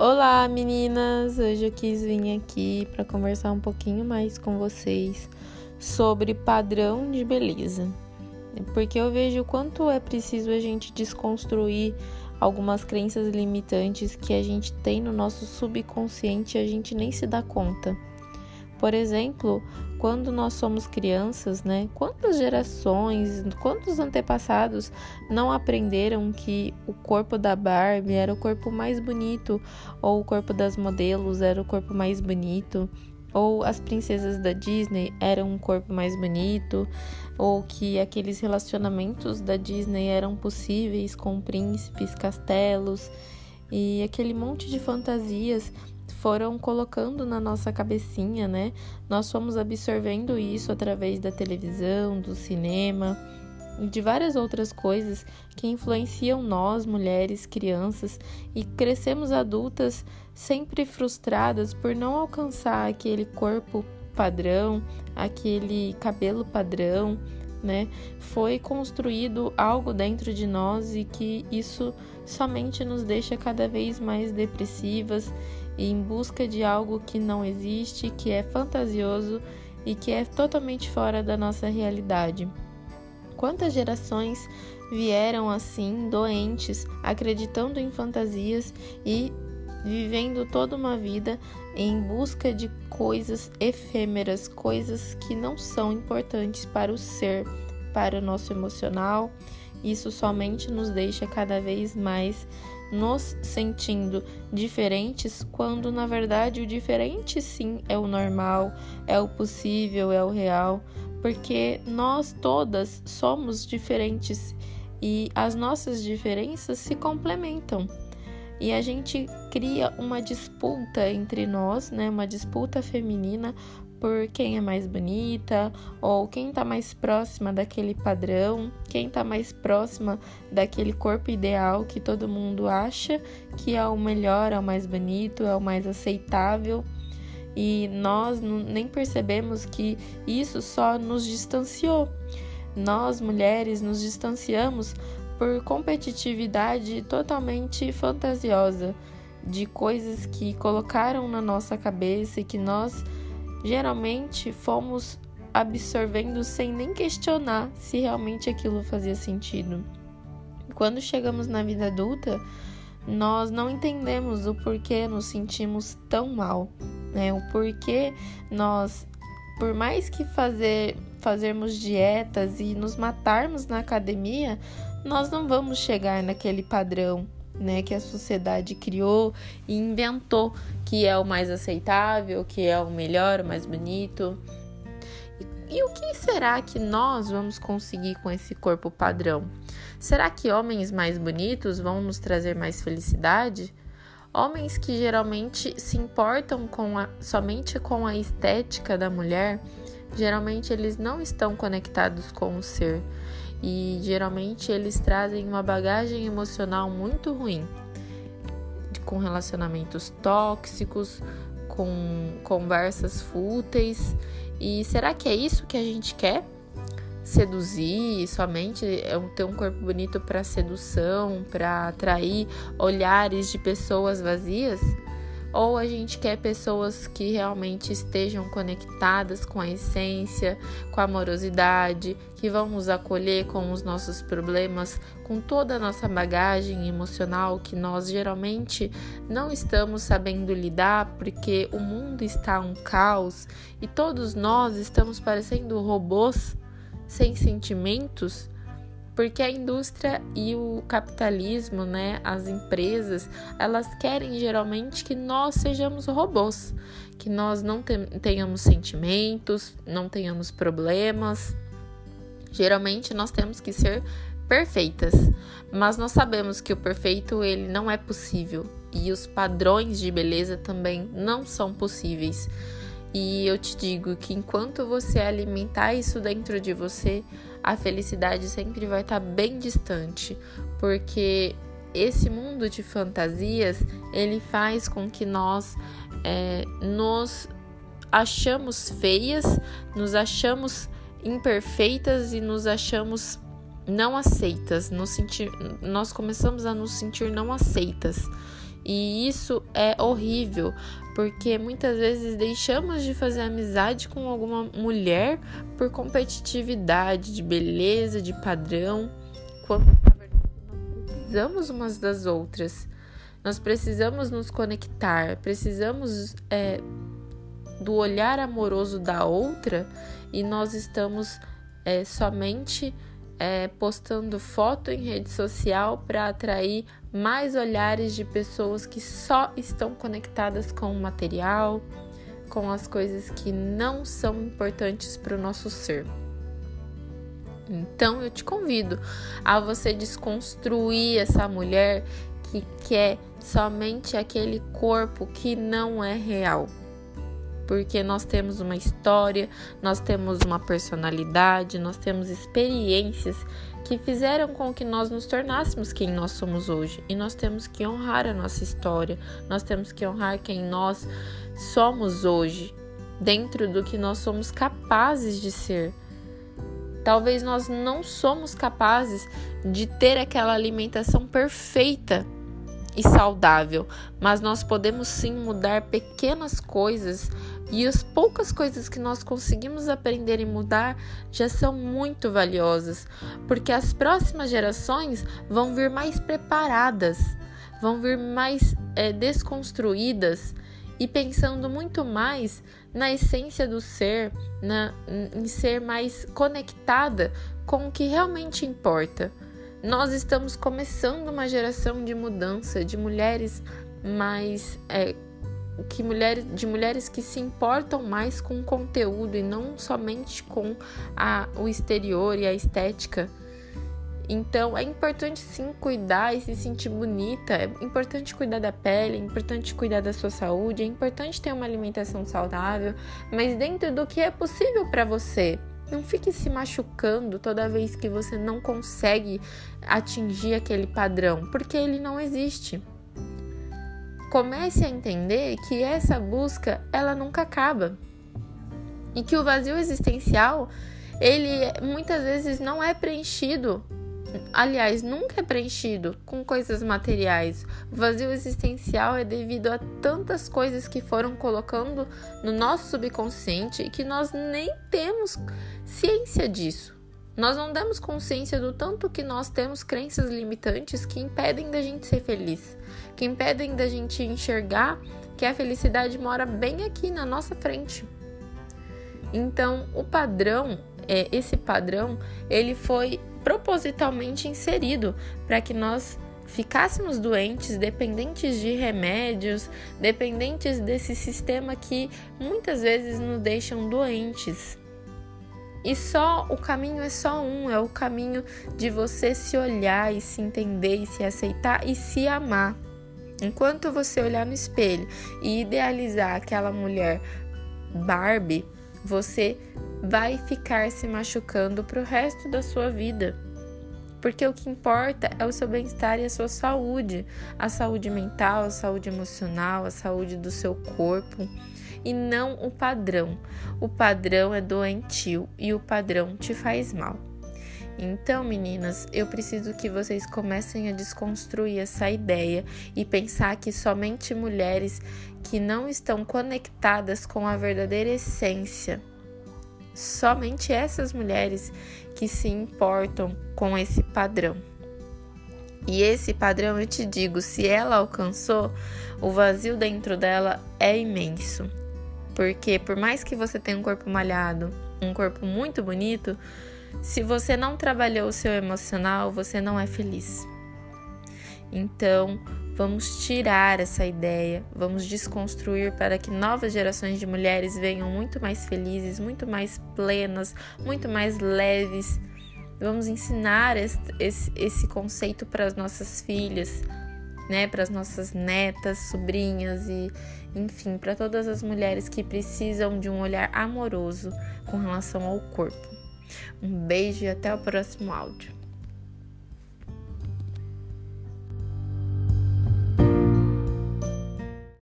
Olá, meninas! Hoje eu quis vir aqui para conversar um pouquinho mais com vocês sobre padrão de beleza. Porque eu vejo o quanto é preciso a gente desconstruir algumas crenças limitantes que a gente tem no nosso subconsciente e a gente nem se dá conta. Por exemplo, quando nós somos crianças, né? Quantas gerações, quantos antepassados não aprenderam que o corpo da Barbie era o corpo mais bonito, ou o corpo das modelos era o corpo mais bonito, ou as princesas da Disney eram um corpo mais bonito, ou que aqueles relacionamentos da Disney eram possíveis com príncipes, castelos e aquele monte de fantasias foram colocando na nossa cabecinha, né? Nós fomos absorvendo isso através da televisão, do cinema e de várias outras coisas que influenciam nós, mulheres, crianças, e crescemos adultas sempre frustradas por não alcançar aquele corpo padrão, aquele cabelo padrão, né? Foi construído algo dentro de nós e que isso somente nos deixa cada vez mais depressivas e em busca de algo que não existe, que é fantasioso e que é totalmente fora da nossa realidade. Quantas gerações vieram assim, doentes, acreditando em fantasias e vivendo toda uma vida em busca de coisas efêmeras, coisas que não são importantes para o ser, para o nosso emocional. Isso somente nos deixa cada vez mais nos sentindo diferentes, quando na verdade o diferente sim é o normal, é o possível, é o real, porque nós todas somos diferentes e as nossas diferenças se complementam. E a gente cria uma disputa entre nós, né, uma disputa feminina por quem é mais bonita ou quem está mais próxima daquele padrão, quem está mais próxima daquele corpo ideal que todo mundo acha que é o melhor, é o mais bonito, é o mais aceitável. E nós nem percebemos que isso só nos distanciou. Nós, mulheres, nos distanciamos por competitividade totalmente fantasiosa de coisas que colocaram na nossa cabeça e que nós geralmente fomos absorvendo sem nem questionar se realmente aquilo fazia sentido. Quando chegamos na vida adulta, nós não entendemos o porquê nos sentimos tão mal, né? O porquê nós, por mais que fazer fazermos dietas e nos matarmos na academia, nós não vamos chegar naquele padrão né, que a sociedade criou e inventou que é o mais aceitável, que é o melhor, o mais bonito. E, e o que será que nós vamos conseguir com esse corpo padrão? Será que homens mais bonitos vão nos trazer mais felicidade? Homens que geralmente se importam com a, somente com a estética da mulher, geralmente eles não estão conectados com o ser e geralmente eles trazem uma bagagem emocional muito ruim, com relacionamentos tóxicos, com conversas fúteis. E será que é isso que a gente quer? Seduzir somente é ter um corpo bonito para sedução, para atrair olhares de pessoas vazias? ou a gente quer pessoas que realmente estejam conectadas com a essência, com a amorosidade, que vão nos acolher com os nossos problemas, com toda a nossa bagagem emocional que nós geralmente não estamos sabendo lidar porque o mundo está um caos e todos nós estamos parecendo robôs sem sentimentos porque a indústria e o capitalismo, né, as empresas, elas querem geralmente que nós sejamos robôs, que nós não tenhamos sentimentos, não tenhamos problemas. Geralmente nós temos que ser perfeitas, mas nós sabemos que o perfeito ele não é possível e os padrões de beleza também não são possíveis. E eu te digo que enquanto você alimentar isso dentro de você, a felicidade sempre vai estar tá bem distante, porque esse mundo de fantasias ele faz com que nós é, nos achamos feias, nos achamos imperfeitas e nos achamos não aceitas, nos nós começamos a nos sentir não aceitas. E isso é horrível, porque muitas vezes deixamos de fazer amizade com alguma mulher por competitividade, de beleza, de padrão, quando na verdade precisamos umas das outras. Nós precisamos nos conectar, precisamos é, do olhar amoroso da outra e nós estamos é, somente é, postando foto em rede social para atrair mais olhares de pessoas que só estão conectadas com o material, com as coisas que não são importantes para o nosso ser. Então eu te convido a você desconstruir essa mulher que quer somente aquele corpo que não é real porque nós temos uma história, nós temos uma personalidade, nós temos experiências que fizeram com que nós nos tornássemos quem nós somos hoje. E nós temos que honrar a nossa história, nós temos que honrar quem nós somos hoje, dentro do que nós somos capazes de ser. Talvez nós não somos capazes de ter aquela alimentação perfeita e saudável, mas nós podemos sim mudar pequenas coisas e as poucas coisas que nós conseguimos aprender e mudar já são muito valiosas, porque as próximas gerações vão vir mais preparadas, vão vir mais é, desconstruídas e pensando muito mais na essência do ser, na, em ser mais conectada com o que realmente importa. Nós estamos começando uma geração de mudança, de mulheres mais é, que mulheres, de mulheres que se importam mais com o conteúdo e não somente com a, o exterior e a estética. Então é importante sim cuidar e se sentir bonita, é importante cuidar da pele, é importante cuidar da sua saúde, é importante ter uma alimentação saudável, mas dentro do que é possível para você. Não fique se machucando toda vez que você não consegue atingir aquele padrão, porque ele não existe comece a entender que essa busca ela nunca acaba. E que o vazio existencial ele muitas vezes não é preenchido. Aliás nunca é preenchido com coisas materiais. O vazio existencial é devido a tantas coisas que foram colocando no nosso subconsciente que nós nem temos ciência disso nós não damos consciência do tanto que nós temos crenças limitantes que impedem da gente ser feliz, que impedem da gente enxergar que a felicidade mora bem aqui na nossa frente. Então, o padrão, é, esse padrão, ele foi propositalmente inserido para que nós ficássemos doentes, dependentes de remédios, dependentes desse sistema que muitas vezes nos deixam doentes. E só o caminho é só um, é o caminho de você se olhar e se entender e se aceitar e se amar. Enquanto você olhar no espelho e idealizar aquela mulher Barbie, você vai ficar se machucando pro resto da sua vida. Porque o que importa é o seu bem-estar e a sua saúde, a saúde mental, a saúde emocional, a saúde do seu corpo e não o padrão. O padrão é doentio e o padrão te faz mal. Então, meninas, eu preciso que vocês comecem a desconstruir essa ideia e pensar que somente mulheres que não estão conectadas com a verdadeira essência, somente essas mulheres que se importam com esse padrão. E esse padrão, eu te digo, se ela alcançou, o vazio dentro dela é imenso. Porque por mais que você tenha um corpo malhado, um corpo muito bonito, se você não trabalhou o seu emocional, você não é feliz. Então, vamos tirar essa ideia, vamos desconstruir para que novas gerações de mulheres venham muito mais felizes, muito mais plenas, muito mais leves. Vamos ensinar esse, esse, esse conceito para as nossas filhas, né, para as nossas netas, sobrinhas e, enfim, para todas as mulheres que precisam de um olhar amoroso com relação ao corpo. Um beijo e até o próximo áudio.